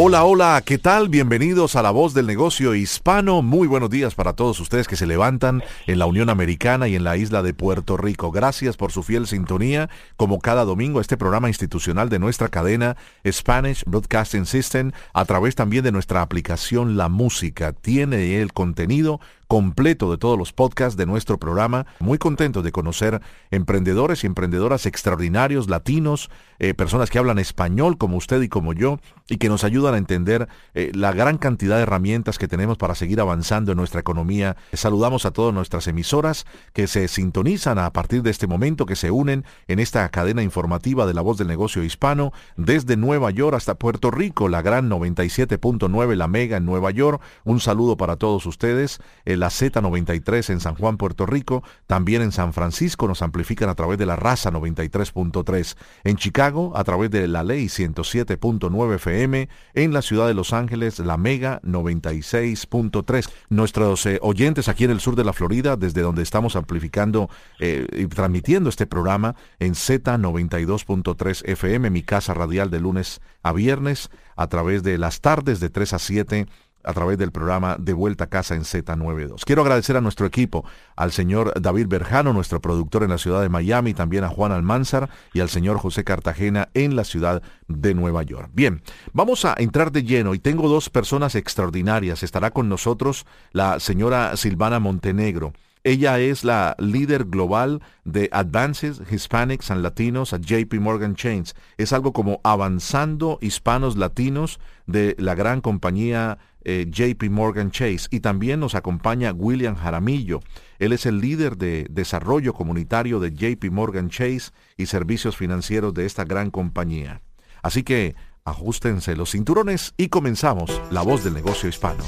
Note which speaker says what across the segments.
Speaker 1: Hola, hola, ¿qué tal? Bienvenidos a La Voz del Negocio Hispano. Muy buenos días para todos ustedes que se levantan en la Unión Americana y en la isla de Puerto Rico. Gracias por su fiel sintonía, como cada domingo, este programa institucional de nuestra cadena Spanish Broadcasting System, a través también de nuestra aplicación La Música. Tiene el contenido completo de todos los podcasts de nuestro programa. Muy contento de conocer emprendedores y emprendedoras extraordinarios, latinos, eh, personas que hablan español como usted y como yo, y que nos ayudan a entender eh, la gran cantidad de herramientas que tenemos para seguir avanzando en nuestra economía. Saludamos a todas nuestras emisoras que se sintonizan a partir de este momento, que se unen en esta cadena informativa de la voz del negocio hispano, desde Nueva York hasta Puerto Rico, la gran 97.9, la mega en Nueva York. Un saludo para todos ustedes la Z93 en San Juan, Puerto Rico, también en San Francisco nos amplifican a través de la raza 93.3, en Chicago a través de la ley 107.9 FM, en la ciudad de Los Ángeles la Mega 96.3. Nuestros eh, oyentes aquí en el sur de la Florida, desde donde estamos amplificando eh, y transmitiendo este programa en Z92.3 FM, mi casa radial de lunes a viernes, a través de las tardes de 3 a 7 a través del programa De Vuelta a Casa en Z92. Quiero agradecer a nuestro equipo, al señor David Berjano, nuestro productor en la ciudad de Miami, también a Juan Almanzar y al señor José Cartagena en la ciudad de Nueva York. Bien, vamos a entrar de lleno y tengo dos personas extraordinarias. Estará con nosotros la señora Silvana Montenegro. Ella es la líder global de Advances Hispanics and Latinos a JP Morgan Chains. Es algo como avanzando hispanos latinos de la gran compañía eh, JP Morgan Chase. Y también nos acompaña William Jaramillo. Él es el líder de desarrollo comunitario de JP Morgan Chase y servicios financieros de esta gran compañía. Así que ajustense los cinturones y comenzamos La Voz del Negocio Hispano.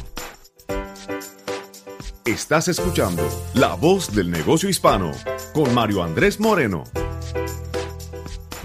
Speaker 2: Estás escuchando La Voz del Negocio Hispano con Mario Andrés Moreno.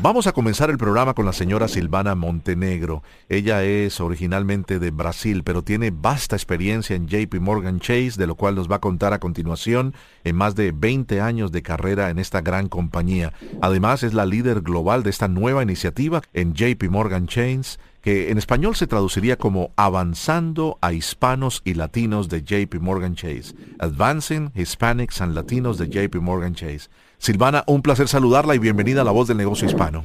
Speaker 1: Vamos a comenzar el programa con la señora Silvana Montenegro. Ella es originalmente de Brasil, pero tiene vasta experiencia en JP Morgan Chase, de lo cual nos va a contar a continuación en más de 20 años de carrera en esta gran compañía. Además, es la líder global de esta nueva iniciativa en JP Morgan Chase que en español se traduciría como Avanzando a Hispanos y Latinos de JP Morgan Chase. Advancing Hispanics and Latinos de JP Morgan Chase. Silvana, un placer saludarla y bienvenida a La Voz del Negocio Hispano.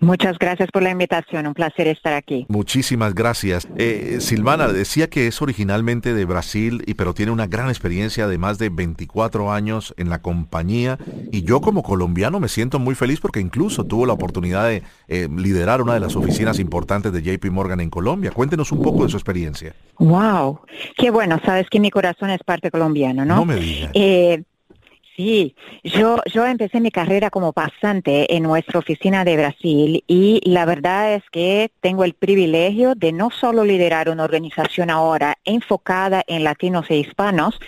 Speaker 3: Muchas gracias por la invitación, un placer estar aquí.
Speaker 1: Muchísimas gracias. Eh, Silvana decía que es originalmente de Brasil, y, pero tiene una gran experiencia de más de 24 años en la compañía. Y yo como colombiano me siento muy feliz porque incluso tuvo la oportunidad de eh, liderar una de las oficinas importantes de JP Morgan en Colombia. Cuéntenos un poco de su experiencia.
Speaker 3: Wow, qué bueno, sabes que mi corazón es parte colombiano, ¿no?
Speaker 1: No me digas.
Speaker 3: Eh, Sí, yo, yo empecé mi carrera como pasante en nuestra oficina de Brasil y la verdad es que tengo el privilegio de no solo liderar una organización ahora enfocada en latinos e hispanos,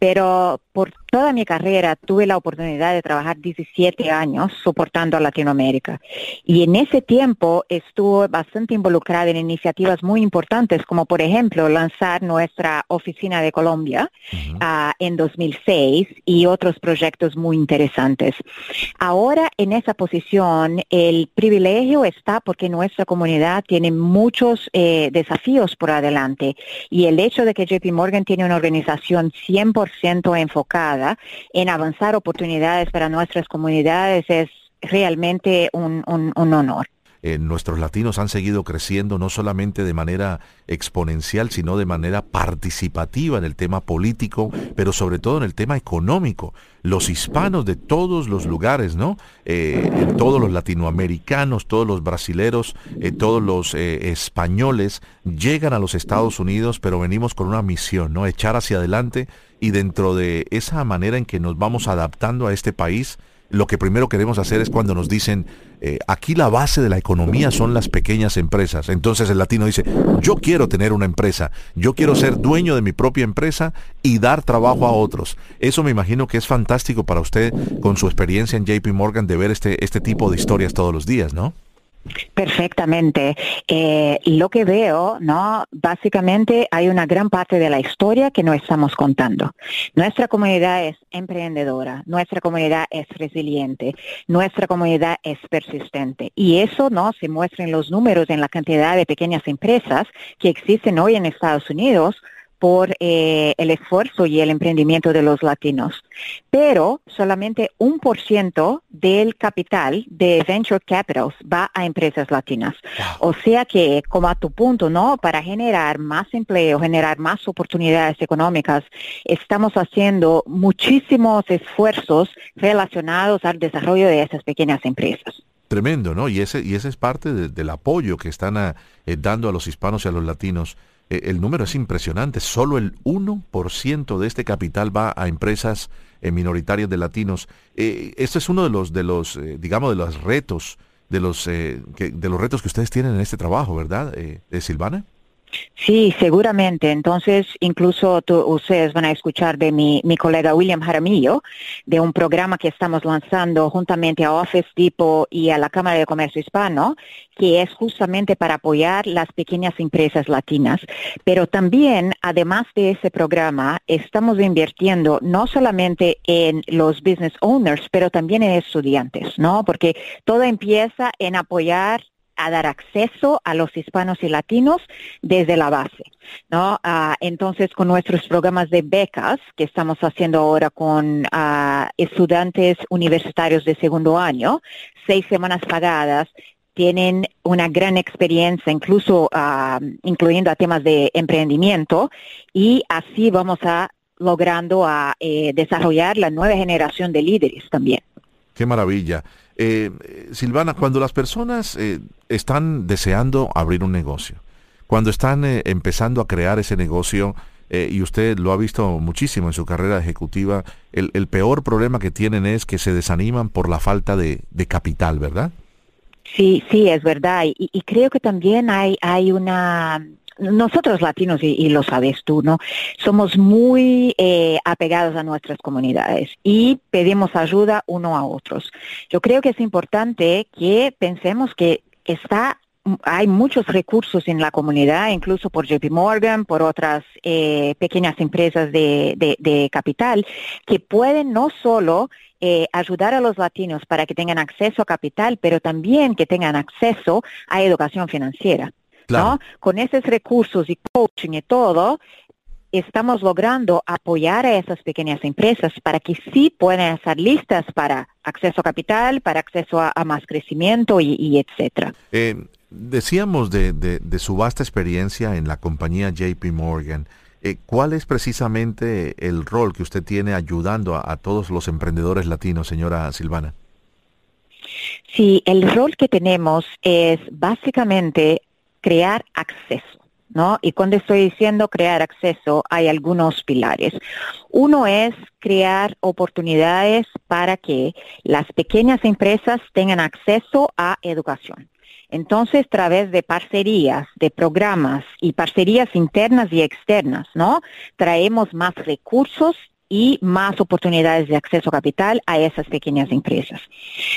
Speaker 3: pero por toda mi carrera tuve la oportunidad de trabajar 17 años soportando a Latinoamérica. Y en ese tiempo estuve bastante involucrada en iniciativas muy importantes, como por ejemplo lanzar nuestra oficina de Colombia uh, en 2006 y otros proyectos muy interesantes. Ahora en esa posición el privilegio está porque nuestra comunidad tiene muchos eh, desafíos por adelante y el hecho de que JP Morgan tiene una organización 100% enfocada en avanzar oportunidades para nuestras comunidades es realmente un, un, un honor.
Speaker 1: Eh, nuestros latinos han seguido creciendo no solamente de manera exponencial, sino de manera participativa en el tema político, pero sobre todo en el tema económico. Los hispanos de todos los lugares, ¿no? Eh, todos los latinoamericanos, todos los brasileros, eh, todos los españoles llegan a los Estados Unidos, pero venimos con una misión, ¿no? Echar hacia adelante y dentro de esa manera en que nos vamos adaptando a este país, lo que primero queremos hacer es cuando nos dicen, eh, aquí la base de la economía son las pequeñas empresas. Entonces el latino dice, yo quiero tener una empresa, yo quiero ser dueño de mi propia empresa y dar trabajo a otros. Eso me imagino que es fantástico para usted con su experiencia en JP Morgan de ver este, este tipo de historias todos los días, ¿no?
Speaker 3: Perfectamente. Eh, lo que veo, ¿no? Básicamente hay una gran parte de la historia que no estamos contando. Nuestra comunidad es emprendedora, nuestra comunidad es resiliente, nuestra comunidad es persistente. Y eso, ¿no? Se muestra en los números, en la cantidad de pequeñas empresas que existen hoy en Estados Unidos por eh, el esfuerzo y el emprendimiento de los latinos. Pero solamente un por ciento del capital de Venture Capitals va a empresas latinas. O sea que, como a tu punto, ¿no? Para generar más empleo, generar más oportunidades económicas, estamos haciendo muchísimos esfuerzos relacionados al desarrollo de esas pequeñas empresas.
Speaker 1: Tremendo, ¿no? Y ese, y ese es parte del apoyo que están eh, dando a los hispanos y a los latinos el número es impresionante. Solo el 1% de este capital va a empresas eh, minoritarias de latinos. Eh, este es uno de los, de los digamos, de los retos, de los, de los retos que ustedes tienen en este trabajo, ¿verdad, Silvana?
Speaker 3: Sí, seguramente. Entonces, incluso ustedes van a escuchar de mi, mi, colega William Jaramillo, de un programa que estamos lanzando juntamente a Office Depot y a la Cámara de Comercio Hispano, que es justamente para apoyar las pequeñas empresas latinas. Pero también, además de ese programa, estamos invirtiendo no solamente en los business owners, pero también en estudiantes, ¿no? Porque todo empieza en apoyar a dar acceso a los hispanos y latinos desde la base. ¿no? Ah, entonces, con nuestros programas de becas que estamos haciendo ahora con ah, estudiantes universitarios de segundo año, seis semanas pagadas, tienen una gran experiencia, incluso ah, incluyendo a temas de emprendimiento, y así vamos a logrando a eh, desarrollar la nueva generación de líderes también.
Speaker 1: Qué maravilla. Eh, Silvana, cuando las personas eh, están deseando abrir un negocio, cuando están eh, empezando a crear ese negocio, y usted lo ha visto muchísimo en su carrera ejecutiva, el, peor problema que tienen es que se desaniman por la falta de, capital, ¿verdad?
Speaker 3: Sí, sí, es verdad. Y, creo que también hay una nosotros latinos, y, lo sabes tú, ¿no? Somos muy eh, apegados a nuestras comunidades y pedimos ayuda uno a otros. Yo creo que es importante que pensemos que está hay muchos recursos en la comunidad, incluso por JP Morgan, por otras eh, pequeñas empresas de, capital, que pueden no solo eh, ayudar a los latinos para que tengan acceso a capital, pero también que tengan acceso a educación financiera. Con esos recursos y coaching y todo, estamos logrando apoyar a esas pequeñas empresas para que sí puedan estar listas para acceso a capital, para acceso a, más crecimiento y, etcétera.
Speaker 1: Eh, decíamos de, su vasta experiencia en la compañía JP Morgan. Eh, ¿Cuál es precisamente el rol que usted tiene ayudando a todos los emprendedores latinos, señora Silvana?
Speaker 3: Sí, el rol que tenemos es básicamente crear acceso. ¿No? Y cuando estoy diciendo crear acceso, hay algunos pilares. Uno es crear oportunidades para que las pequeñas empresas tengan acceso a educación. Entonces, a través de parcerías, de programas y parcerías internas y externas, ¿no? Traemos más recursos y más oportunidades de acceso a capital a esas pequeñas empresas.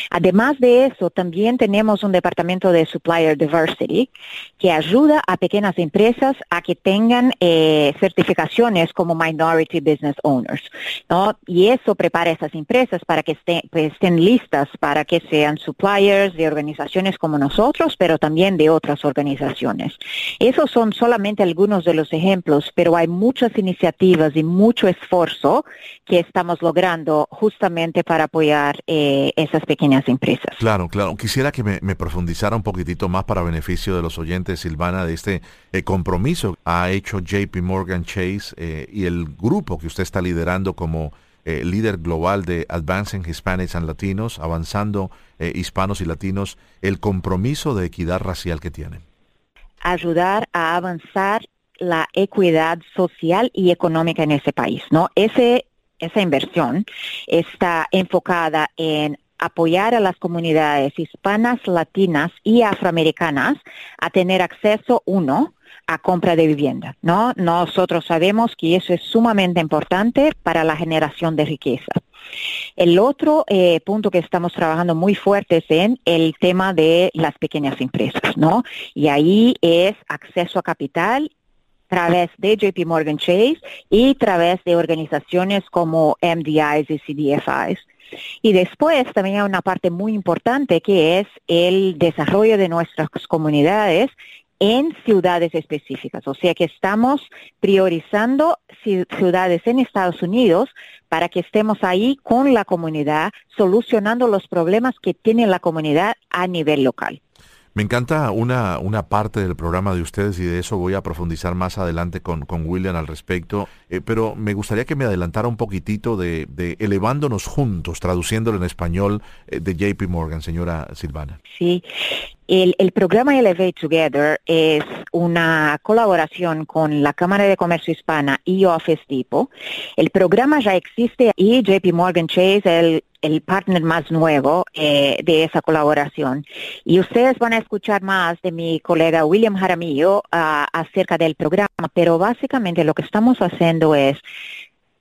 Speaker 3: Además de eso, también tenemos un departamento de Supplier Diversity que ayuda a pequeñas empresas a que tengan eh, certificaciones como Minority Business Owners. ¿no? Y eso prepara a esas empresas para que pues, estén listas para que sean suppliers de organizaciones como nosotros, pero también de otras organizaciones. Esos son solamente algunos de los ejemplos, pero hay muchas iniciativas y mucho esfuerzo que estamos logrando justamente para apoyar eh, esas pequeñas empresas.
Speaker 1: Claro, claro. Quisiera que me, profundizara un poquitito más para beneficio de los oyentes, Silvana, de este eh, compromiso ha hecho JP Morgan Chase eh, y el grupo que usted está liderando como líder global de Advancing Hispanics and Latinos, avanzando hispanos y latinos, el compromiso de equidad racial que tienen.
Speaker 3: Ayudar a avanzar la equidad social y económica en ese país, ¿no? Ese, esa inversión está enfocada en apoyar a las comunidades hispanas, latinas y afroamericanas a tener acceso, uno, a compra de vivienda, ¿no? Nosotros sabemos que eso es sumamente importante para la generación de riqueza. El otro eh, punto que estamos trabajando muy fuerte es en el tema de las pequeñas empresas, ¿no? Y ahí es acceso a capital través de JP Morgan Chase y través de organizaciones como MDIs y CDFIs. Y después también hay una parte muy importante que es el desarrollo de nuestras comunidades en ciudades específicas. O sea que estamos priorizando ciudades en Estados Unidos para que estemos ahí con la comunidad, solucionando los problemas que tiene la comunidad a nivel local.
Speaker 1: Me encanta una, una parte del programa de ustedes y de eso voy a profundizar más adelante con, con William al respecto, eh, pero me gustaría que me adelantara un poquitito de, elevándonos juntos, traduciéndolo en español eh, de JP Morgan, señora Silvana.
Speaker 3: Sí, el, el, programa Elevate Together es una colaboración con la Cámara de Comercio Hispana y Office Depot. El programa ya existe y JP Morgan Chase, el el partner más nuevo eh, de esa colaboración. Y ustedes van a escuchar más de mi colega William Jaramillo ah, acerca del programa, pero básicamente lo que estamos haciendo es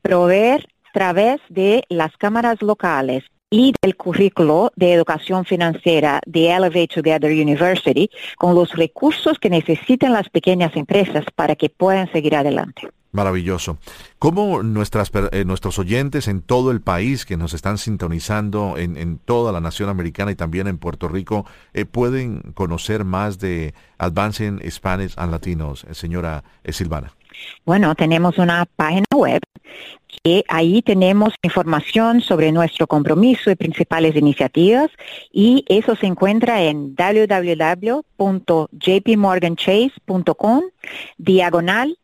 Speaker 3: proveer a través de las cámaras locales y del currículo de educación financiera de Elevate Together University con los recursos que necesitan las pequeñas empresas para que puedan seguir adelante.
Speaker 1: Maravilloso. ¿Cómo nuestras, eh, nuestros oyentes en todo el país que nos están sintonizando en, toda la nación americana y también en Puerto Rico eh, pueden conocer más de Advancing Spanish and Latinos, eh, señora Silvana?
Speaker 3: Bueno, tenemos una página web que ahí tenemos información sobre nuestro compromiso y principales iniciativas y eso se encuentra en www.jpmorganchase.com diagonal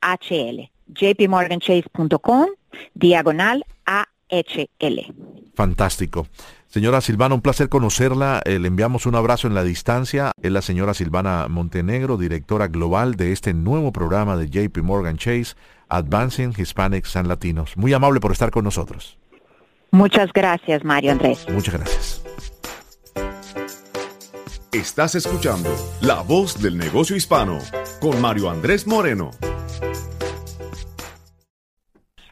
Speaker 3: AHL. jpmorganchase.com diagonal AHL.
Speaker 1: Fantástico. Señora Silvana, un placer conocerla. Eh, le enviamos un abrazo en la distancia. Es la señora Silvana Montenegro, directora global de este nuevo programa de JP Morgan Chase, Advancing Hispanics and Latinos. Muy amable por estar con nosotros.
Speaker 3: Muchas gracias, Mario Andrés.
Speaker 1: Muchas gracias.
Speaker 2: Estás escuchando La Voz del Negocio Hispano con Mario Andrés Moreno.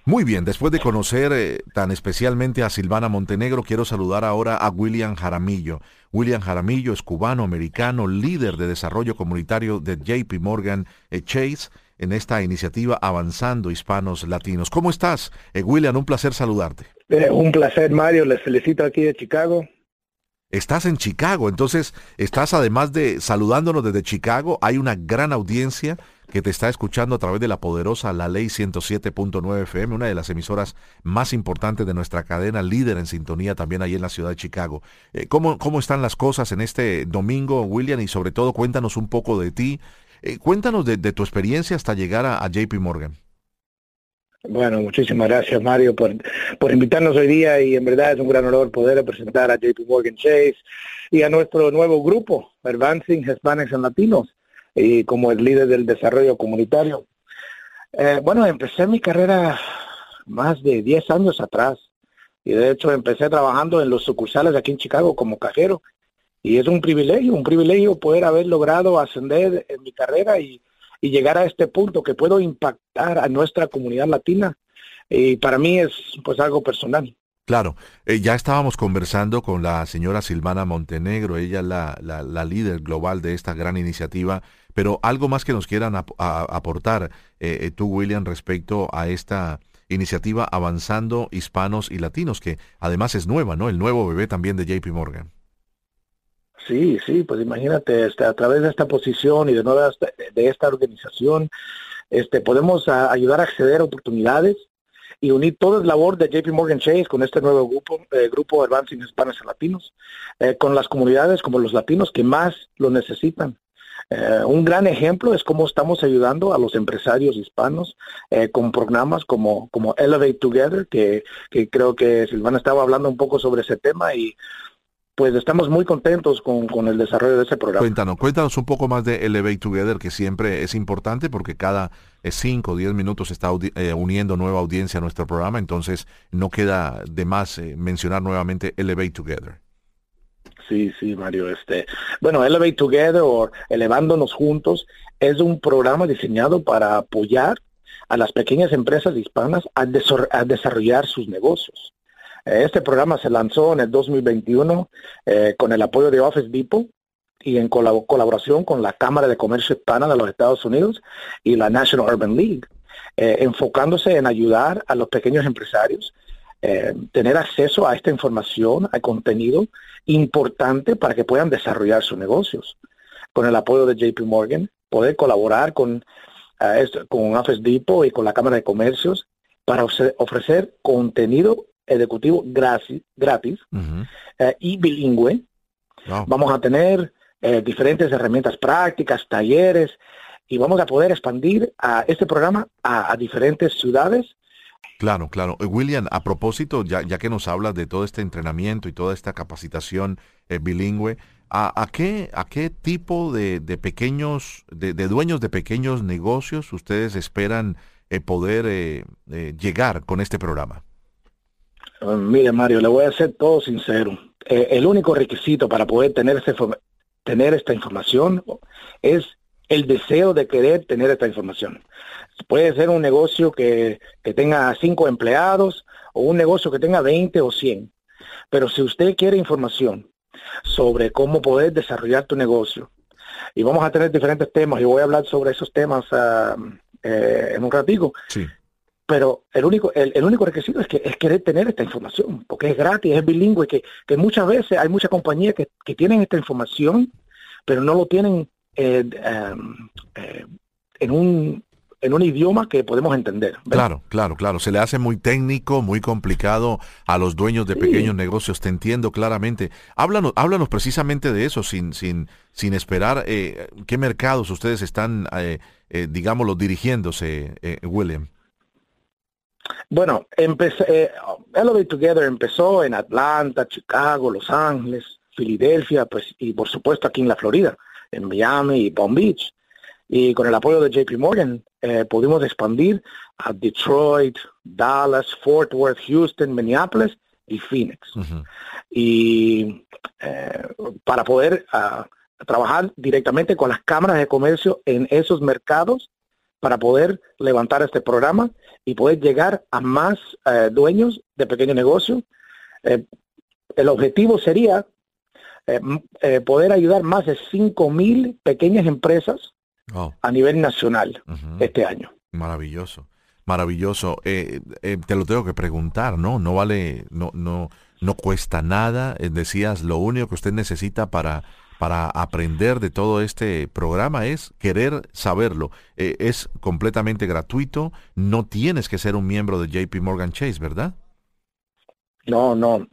Speaker 1: Muy bien, después de conocer eh, tan especialmente a Silvana Montenegro, quiero saludar ahora a William Jaramillo. William Jaramillo es cubano-americano, líder de desarrollo comunitario de JP Morgan eh, Chase en esta iniciativa Avanzando Hispanos Latinos. ¿Cómo estás? Eh, William, un placer saludarte.
Speaker 4: un placer, Mario. Les felicito aquí de Chicago.
Speaker 1: Estás en Chicago, entonces estás además de saludándonos desde Chicago, hay una gran audiencia que te está escuchando a través de la poderosa La Ley 107.9 FM, una de las emisoras más importantes de nuestra cadena, líder en sintonía también ahí en la ciudad de Chicago. Eh, ¿cómo, ¿Cómo están las cosas en este domingo, William? Y sobre todo, cuéntanos un poco de ti. Eh, cuéntanos de, tu experiencia hasta llegar a, JP Morgan.
Speaker 4: Bueno, muchísimas gracias Mario por, por invitarnos hoy día y en verdad es un gran honor poder presentar a JP Morgan Chase y a nuestro nuevo grupo, Advancing Hispanics and Latinos y como el líder del desarrollo comunitario. Eh, bueno, empecé mi carrera más de 10 años atrás y de hecho empecé trabajando en los sucursales aquí en Chicago como cajero y es un privilegio, un privilegio poder haber logrado ascender en mi carrera y, y llegar a este punto que puedo impactar a nuestra comunidad latina y para mí es pues algo personal.
Speaker 1: Claro, eh, ya estábamos conversando con la señora Silvana Montenegro, ella es la, la, líder global de esta gran iniciativa, pero algo más que nos quieran aportar eh, eh, tú, William, respecto a esta iniciativa Avanzando Hispanos y Latinos, que además es nueva, ¿no? El nuevo bebé también de JP Morgan.
Speaker 4: Sí, sí, pues imagínate, este, a través de esta posición y de, nueva, de esta organización, este, podemos ayudar a acceder a oportunidades y unir toda la labor de JP Morgan Chase con este nuevo grupo, eh, grupo Advancing Hispanos y Latinos, eh, con las comunidades como los latinos que más lo necesitan. Eh, un gran ejemplo es cómo estamos ayudando a los empresarios hispanos con programas como, como Elevate Together, que, que creo que Silvana estaba hablando un poco sobre ese tema y pues estamos muy contentos con, el desarrollo de ese programa.
Speaker 1: Cuéntanos, cuéntanos un poco más de Elevate Together, que siempre es importante porque cada 5 o 10 minutos está eh, uniendo nueva audiencia a nuestro programa, entonces no queda de más eh, mencionar nuevamente Elevate Together.
Speaker 4: Sí, sí, Mario. Este, bueno, Elevate Together o Elevándonos Juntos es un programa diseñado para apoyar a las pequeñas empresas hispanas a desarrollar sus negocios. Este programa se lanzó en el 2021 eh, con el apoyo de Office Depot y en colaboración con la Cámara de Comercio Hispana de los Estados Unidos y la National Urban League, eh, enfocándose en ayudar a los pequeños empresarios eh, tener acceso a esta información, a contenido importante para que puedan desarrollar sus negocios. Con el apoyo de JP Morgan, poder colaborar con, con Office Depot y con la Cámara de Comercios para ofrecer contenido ejecutivo gratis, gratis eh, y bilingüe. Vamos a tener eh, diferentes herramientas prácticas, talleres, y vamos a poder expandir a este programa a, diferentes ciudades.
Speaker 1: Claro, claro. Eh, William, a propósito, ya, ya que nos hablas de todo este entrenamiento y toda esta capacitación bilingüe, ¿a, qué, ¿a qué tipo de, pequeños, de, dueños de pequeños negocios ustedes esperan poder llegar con este programa?
Speaker 4: Mire, Mario, le voy a ser todo sincero. Eh, el único requisito para poder tener, tener esta información es el deseo de querer tener esta información. Puede ser un negocio que, que tenga cinco empleados o un negocio que tenga 20 o 100. Pero si usted quiere información sobre cómo poder desarrollar tu negocio, y vamos a tener diferentes temas, y voy a hablar sobre esos temas ah, eh, en un ratico. Sí pero el único el, único requisito es que es querer tener esta información porque es gratis es bilingüe que, que muchas veces hay muchas compañías que, que tienen esta información pero no lo tienen eh, em, eh, en un en un idioma que podemos entender.
Speaker 1: Claro, claro, claro. Se le hace muy técnico, muy complicado a los dueños de pequeños negocios. Te entiendo claramente. Háblanos, háblanos precisamente de eso, sin, sin, sin esperar eh, qué mercados ustedes están, eh, digámoslo, dirigiéndose, William.
Speaker 4: Bueno, empecé, eh, Elevate Together empezó en Atlanta, Chicago, Los Ángeles, Filadelfia, pues, y por supuesto aquí en la Florida, en Miami y Palm Beach. Y con el apoyo de JP Morgan eh, pudimos expandir a Detroit, Dallas, Fort Worth, Houston, Minneapolis y Phoenix. Y eh, para poder ah, trabajar directamente con las cámaras de comercio en esos mercados para poder levantar este programa y poder llegar a más eh, dueños de pequeños negocios. Eh, el objetivo sería eh, poder ayudar más de 5 mil pequeñas empresas a nivel nacional este año.
Speaker 1: Maravilloso, maravilloso. te lo tengo que preguntar, ¿no? No vale, no, no, no cuesta nada. decías, lo único que usted necesita para para aprender de todo este programa es querer saberlo. Eh, es completamente gratuito, no tienes que ser un miembro de JP Morgan Chase, ¿verdad?
Speaker 4: No, no.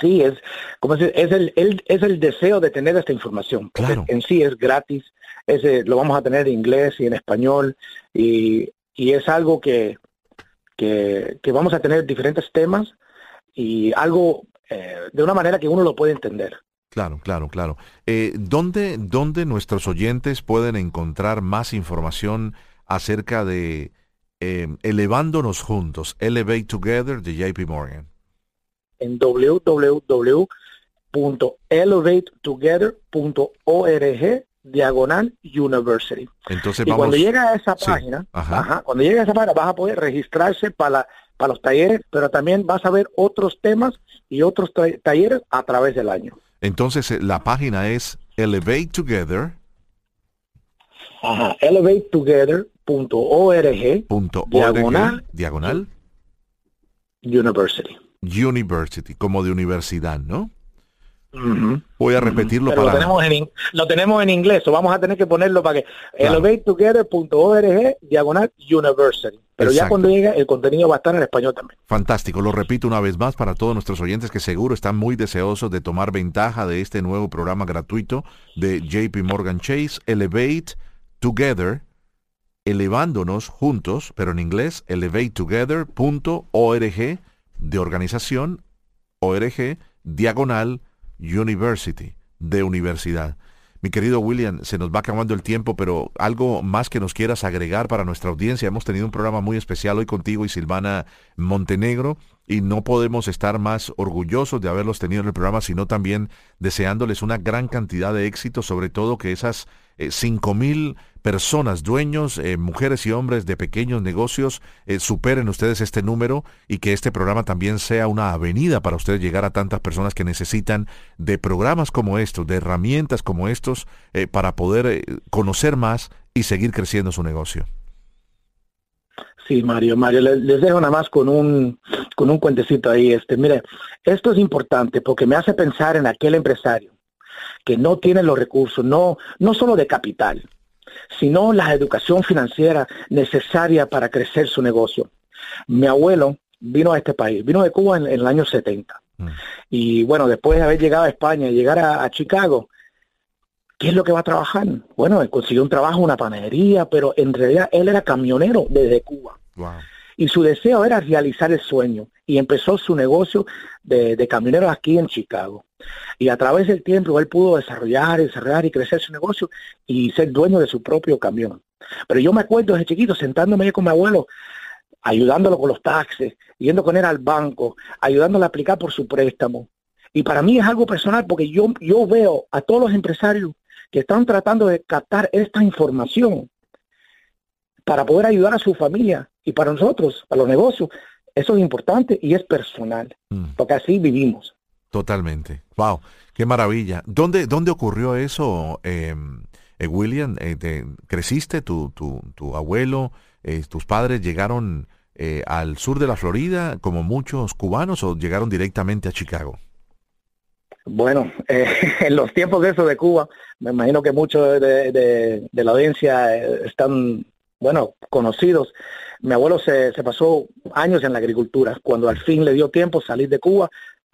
Speaker 4: Sí, es como es, es el, es el deseo de tener esta información. Claro. En sí es gratis, es, lo vamos a tener en inglés y en español y, y es algo que, que, que, vamos a tener diferentes temas y algo eh, de una manera que uno lo puede entender.
Speaker 1: Claro, claro, claro. Eh, ¿dónde, ¿Dónde nuestros oyentes pueden encontrar más información acerca de eh, Elevándonos Juntos, Elevate Together de JP Morgan?
Speaker 4: En www.elevatetogether.org diagonal university.
Speaker 1: Entonces
Speaker 4: y cuando llega a esa página, cuando llega a esa página vas a poder registrarse para, para los talleres, pero también vas a ver otros temas y otros talleres a través del año.
Speaker 1: Entonces eh, la página es Elevate Together.
Speaker 4: Ajá, elevatetogether.org.
Speaker 1: Diagonal. Diagonal.
Speaker 4: University.
Speaker 1: University, como de universidad, ¿no? Voy a repetirlo para...
Speaker 4: Lo tenemos, en, lo tenemos en inglés, o vamos a tener que ponerlo para que... elevatetogether.org diagonal university. Pero ya cuando llegue el contenido va a estar en español también.
Speaker 1: Fantástico, lo repito una vez más para todos nuestros oyentes que seguro están muy deseosos de tomar ventaja de este nuevo programa gratuito de JP Morgan Chase, Elevate Together, elevándonos juntos, pero en inglés, elevatetogether.org de organización, org, diagonal, university, de universidad. Mi querido William, se nos va acabando el tiempo, pero algo más que nos quieras agregar para nuestra audiencia. Hemos tenido un programa muy especial hoy contigo y Silvana Montenegro y no podemos estar más orgullosos de haberlos tenido en el programa, sino también deseándoles una gran cantidad de éxito, sobre todo que esas cinco mil personas, dueños, eh, mujeres y hombres de pequeños negocios, eh, superen ustedes este número y que este programa también sea una avenida para ustedes llegar a tantas personas que necesitan de programas como estos, de herramientas como estos, para poder conocer más y seguir creciendo su negocio.
Speaker 4: Sí, Mario, Mario, les, dejo nada más con un, con un cuentecito ahí. Este, mire, esto es importante porque me hace pensar en aquel empresario que no tiene los recursos, no, no solo de capital, sino la educación financiera necesaria para crecer su negocio. Mi abuelo vino a este país, vino de Cuba en, el año 70. Mm. Y bueno, después de haber llegado a España y llegar a, Chicago, ¿qué es lo que va a trabajar? Bueno, él consiguió un trabajo en una panadería, pero en realidad él era camionero desde Cuba. Y su deseo era realizar el sueño. Y empezó su negocio de, de camionero aquí en Chicago. Y a través del tiempo él pudo desarrollar, desarrollar y crecer su negocio y ser dueño de su propio camión. Pero yo me acuerdo desde chiquito sentándome con mi abuelo, ayudándolo con los taxes, yendo con él al banco, ayudándole a aplicar por su préstamo. Y para mí es algo personal porque yo, yo veo a todos los empresarios que están tratando de captar esta información para poder ayudar a su familia y para nosotros, a los negocios. Eso es importante y es personal, mm. porque así vivimos.
Speaker 1: Totalmente. Wow, qué maravilla. ¿Dónde, dónde ocurrió eso, em, eh, William? Eh, ¿Creciste? Tu, tu, tu abuelo, eh, tus padres llegaron al sur de la Florida como muchos cubanos o llegaron directamente a Chicago?
Speaker 4: Bueno, en los tiempos de eso de Cuba, me imagino que muchos de, de, la audiencia están, bueno, conocidos. Mi abuelo se, se pasó años en la agricultura. Cuando al fin le dio tiempo salir de Cuba,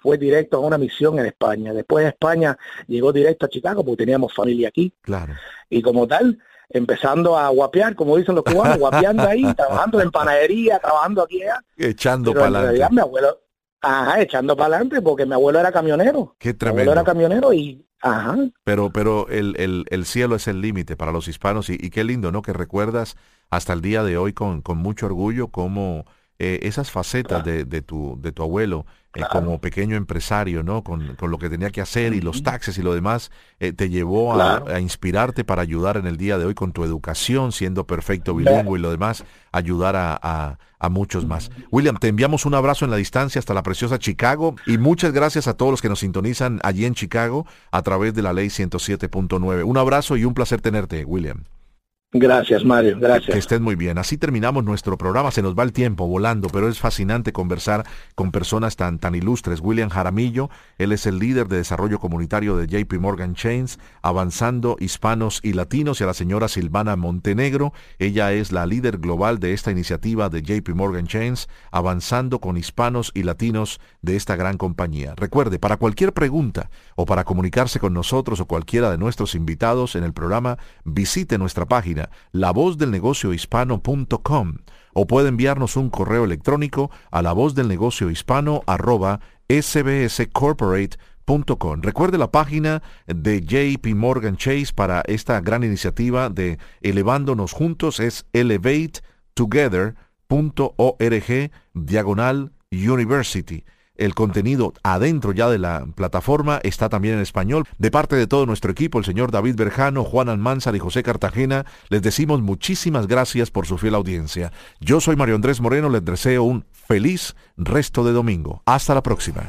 Speaker 4: fue directo a una misión en España. Después de España llegó directo a Chicago porque teníamos familia aquí.
Speaker 1: Claro.
Speaker 4: Y como tal, empezando a guapear, como dicen los cubanos, guapeando ahí, trabajando en panadería, trabajando aquí allá.
Speaker 1: Echando para adelante.
Speaker 4: mi abuelo, ajá, echando para adelante porque mi abuelo era camionero.
Speaker 1: Qué tremendo.
Speaker 4: Mi abuelo era camionero y Ajá.
Speaker 1: Pero, pero el, el, el cielo es el límite para los hispanos y, y, qué lindo, ¿no? Que recuerdas hasta el día de hoy con, con mucho orgullo cómo eh, esas facetas de, de, tu, de tu abuelo eh, como pequeño empresario, ¿no? Con, lo que tenía que hacer y los taxes y lo demás, eh, te llevó a, inspirarte para ayudar en el día de hoy con tu educación, siendo perfecto bilingüe y lo demás, ayudar a, a, muchos más. William, te enviamos un abrazo en la distancia hasta la preciosa Chicago y muchas gracias a todos los que nos sintonizan allí en Chicago a través de la ley 107.9. Un abrazo y un placer tenerte, William.
Speaker 4: Gracias, Mario. Gracias.
Speaker 1: Que estén muy bien. Así terminamos nuestro programa. Se nos va el tiempo volando, pero es fascinante conversar con personas tan, tan ilustres. William Jaramillo, él es el líder de desarrollo comunitario de JP Morgan Chains, avanzando hispanos y latinos, y a la señora Silvana Montenegro. Ella es la líder global de esta iniciativa de JP Morgan Chains, avanzando con hispanos y latinos de esta gran compañía. Recuerde, para cualquier pregunta o para comunicarse con nosotros o cualquiera de nuestros invitados en el programa, visite nuestra página la voz del negocio hispano.com o puede enviarnos un correo electrónico a la voz del negocio hispano arroba sbscorporate.com. Recuerde la página de JP Morgan Chase para esta gran iniciativa de Elevándonos Juntos es elevatetogether.org diagonal university el contenido adentro ya de la plataforma está también en español. De parte de todo nuestro equipo, el señor David Berjano, Juan Almanzar y José Cartagena, les decimos muchísimas gracias por su fiel audiencia. Yo soy Mario Andrés Moreno, les deseo un feliz resto de domingo. Hasta la próxima.